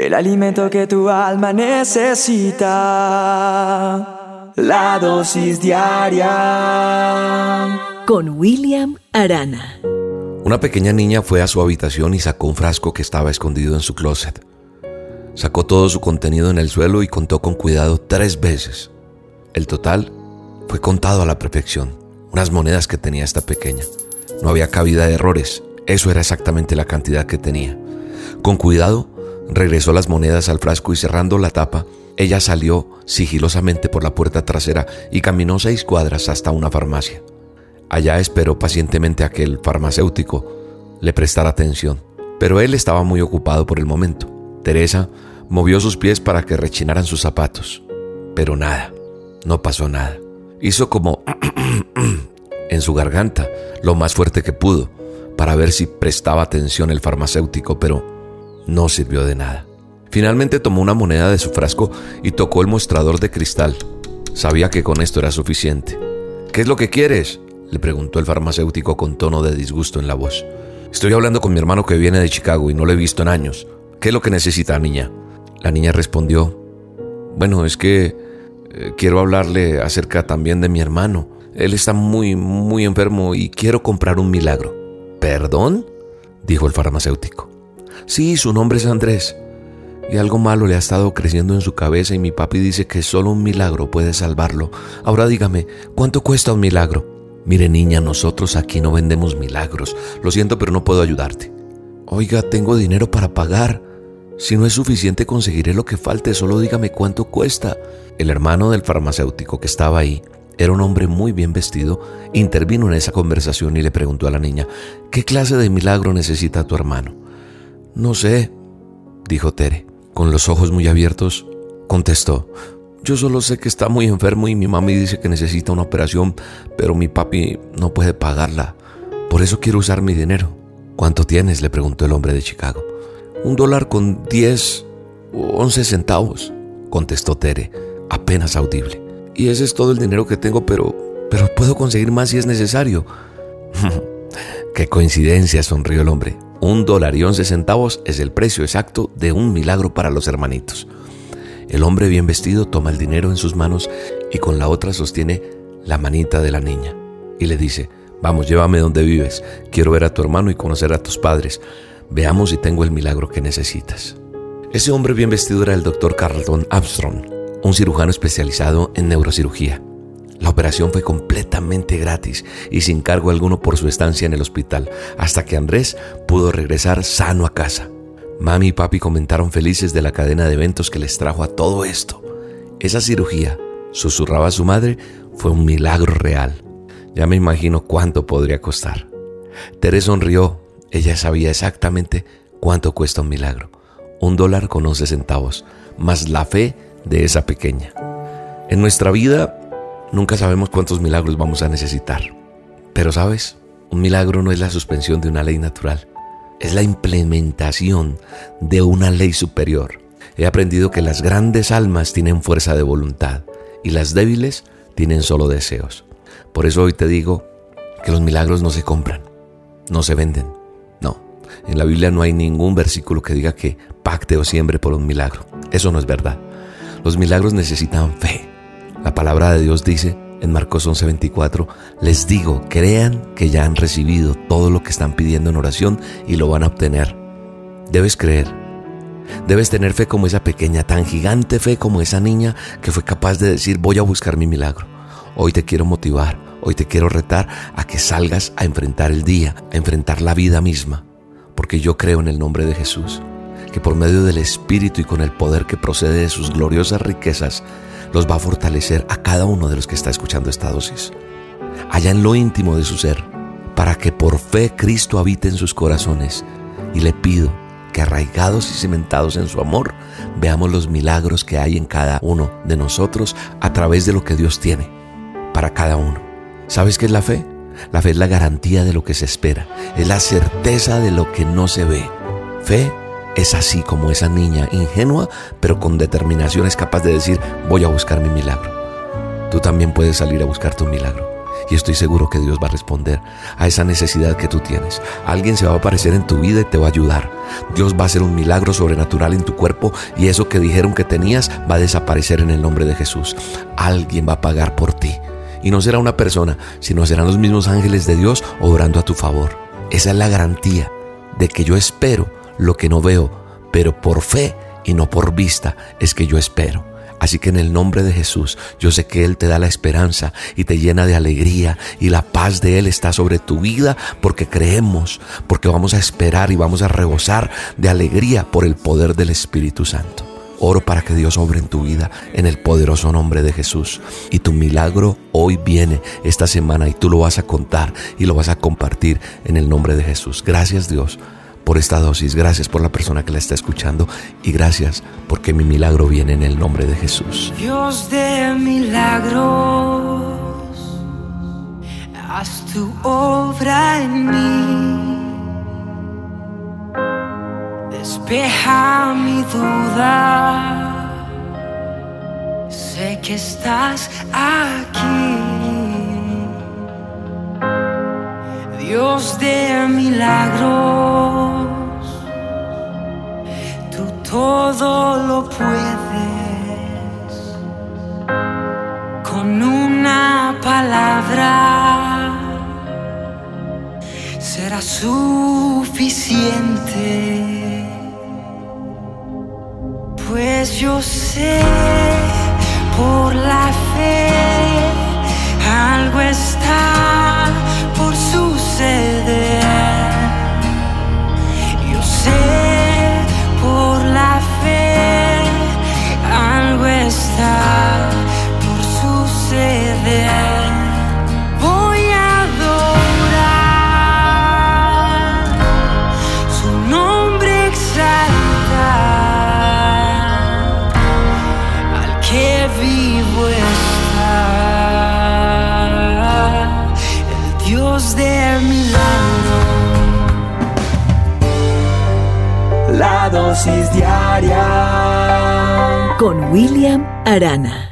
el alimento que tu alma necesita, la dosis diaria. Con William Arana. Una pequeña niña fue a su habitación y sacó un frasco que estaba escondido en su closet. Sacó todo su contenido en el suelo y contó con cuidado tres veces. El total fue contado a la perfección, unas monedas que tenía esta pequeña. No había cabida de errores, eso era exactamente la cantidad que tenía. Con cuidado, regresó las monedas al frasco y cerrando la tapa, ella salió sigilosamente por la puerta trasera y caminó seis cuadras hasta una farmacia. Allá esperó pacientemente a que el farmacéutico le prestara atención, pero él estaba muy ocupado por el momento. Teresa movió sus pies para que rechinaran sus zapatos, pero nada, no pasó nada. Hizo como en su garganta lo más fuerte que pudo para ver si prestaba atención el farmacéutico, pero no sirvió de nada. Finalmente tomó una moneda de su frasco y tocó el mostrador de cristal. Sabía que con esto era suficiente. ¿Qué es lo que quieres? le preguntó el farmacéutico con tono de disgusto en la voz. Estoy hablando con mi hermano que viene de Chicago y no lo he visto en años. ¿Qué es lo que necesita, niña? La niña respondió, bueno, es que eh, quiero hablarle acerca también de mi hermano. Él está muy, muy enfermo y quiero comprar un milagro. ¿Perdón? dijo el farmacéutico. Sí, su nombre es Andrés. Y algo malo le ha estado creciendo en su cabeza y mi papi dice que solo un milagro puede salvarlo. Ahora dígame, ¿cuánto cuesta un milagro? Mire niña, nosotros aquí no vendemos milagros. Lo siento, pero no puedo ayudarte. Oiga, tengo dinero para pagar. Si no es suficiente conseguiré lo que falte, solo dígame cuánto cuesta. El hermano del farmacéutico que estaba ahí era un hombre muy bien vestido, intervino en esa conversación y le preguntó a la niña, ¿qué clase de milagro necesita tu hermano? No sé, dijo Tere. Con los ojos muy abiertos, contestó, yo solo sé que está muy enfermo y mi mami dice que necesita una operación, pero mi papi no puede pagarla. Por eso quiero usar mi dinero. ¿Cuánto tienes? le preguntó el hombre de Chicago. Un dólar con diez o once centavos, contestó Tere, apenas audible. Y ese es todo el dinero que tengo, pero, pero puedo conseguir más si es necesario. Qué coincidencia, sonrió el hombre. Un dólar y once centavos es el precio exacto de un milagro para los hermanitos. El hombre bien vestido toma el dinero en sus manos y con la otra sostiene la manita de la niña y le dice, vamos, llévame donde vives, quiero ver a tu hermano y conocer a tus padres, veamos si tengo el milagro que necesitas. Ese hombre bien vestido era el doctor Carlton Armstrong, un cirujano especializado en neurocirugía. La operación fue completamente gratis y sin cargo alguno por su estancia en el hospital, hasta que Andrés pudo regresar sano a casa. Mami y papi comentaron felices de la cadena de eventos que les trajo a todo esto. Esa cirugía, susurraba su madre, fue un milagro real. Ya me imagino cuánto podría costar. Teresa sonrió. Ella sabía exactamente cuánto cuesta un milagro. Un dólar con once centavos, más la fe de esa pequeña. En nuestra vida Nunca sabemos cuántos milagros vamos a necesitar. Pero sabes, un milagro no es la suspensión de una ley natural, es la implementación de una ley superior. He aprendido que las grandes almas tienen fuerza de voluntad y las débiles tienen solo deseos. Por eso hoy te digo que los milagros no se compran, no se venden. No, en la Biblia no hay ningún versículo que diga que pacte o siembre por un milagro. Eso no es verdad. Los milagros necesitan fe. La palabra de Dios dice en Marcos 11:24, les digo, crean que ya han recibido todo lo que están pidiendo en oración y lo van a obtener. Debes creer. Debes tener fe como esa pequeña, tan gigante fe como esa niña que fue capaz de decir, voy a buscar mi milagro. Hoy te quiero motivar, hoy te quiero retar a que salgas a enfrentar el día, a enfrentar la vida misma, porque yo creo en el nombre de Jesús, que por medio del Espíritu y con el poder que procede de sus gloriosas riquezas, los va a fortalecer a cada uno de los que está escuchando esta dosis, allá en lo íntimo de su ser, para que por fe Cristo habite en sus corazones. Y le pido que arraigados y cimentados en su amor, veamos los milagros que hay en cada uno de nosotros a través de lo que Dios tiene para cada uno. ¿Sabes qué es la fe? La fe es la garantía de lo que se espera, es la certeza de lo que no se ve. Fe es así como esa niña ingenua, pero con determinación es capaz de decir, voy a buscar mi milagro. Tú también puedes salir a buscar tu milagro. Y estoy seguro que Dios va a responder a esa necesidad que tú tienes. Alguien se va a aparecer en tu vida y te va a ayudar. Dios va a hacer un milagro sobrenatural en tu cuerpo y eso que dijeron que tenías va a desaparecer en el nombre de Jesús. Alguien va a pagar por ti. Y no será una persona, sino serán los mismos ángeles de Dios obrando a tu favor. Esa es la garantía de que yo espero lo que no veo, pero por fe y no por vista es que yo espero. Así que en el nombre de Jesús, yo sé que Él te da la esperanza y te llena de alegría y la paz de Él está sobre tu vida porque creemos, porque vamos a esperar y vamos a rebosar de alegría por el poder del Espíritu Santo. Oro para que Dios obre en tu vida en el poderoso nombre de Jesús. Y tu milagro hoy viene esta semana y tú lo vas a contar y lo vas a compartir en el nombre de Jesús. Gracias Dios por esta dosis, gracias por la persona que la está escuchando y gracias porque mi milagro viene en el nombre de Jesús. Dios de milagros, haz tu obra en mí. Despeja mi duda, sé que estás aquí. Dios de milagros, todo lo puedes. Con una palabra será suficiente. Pues yo sé por la fe algo está con William Arana.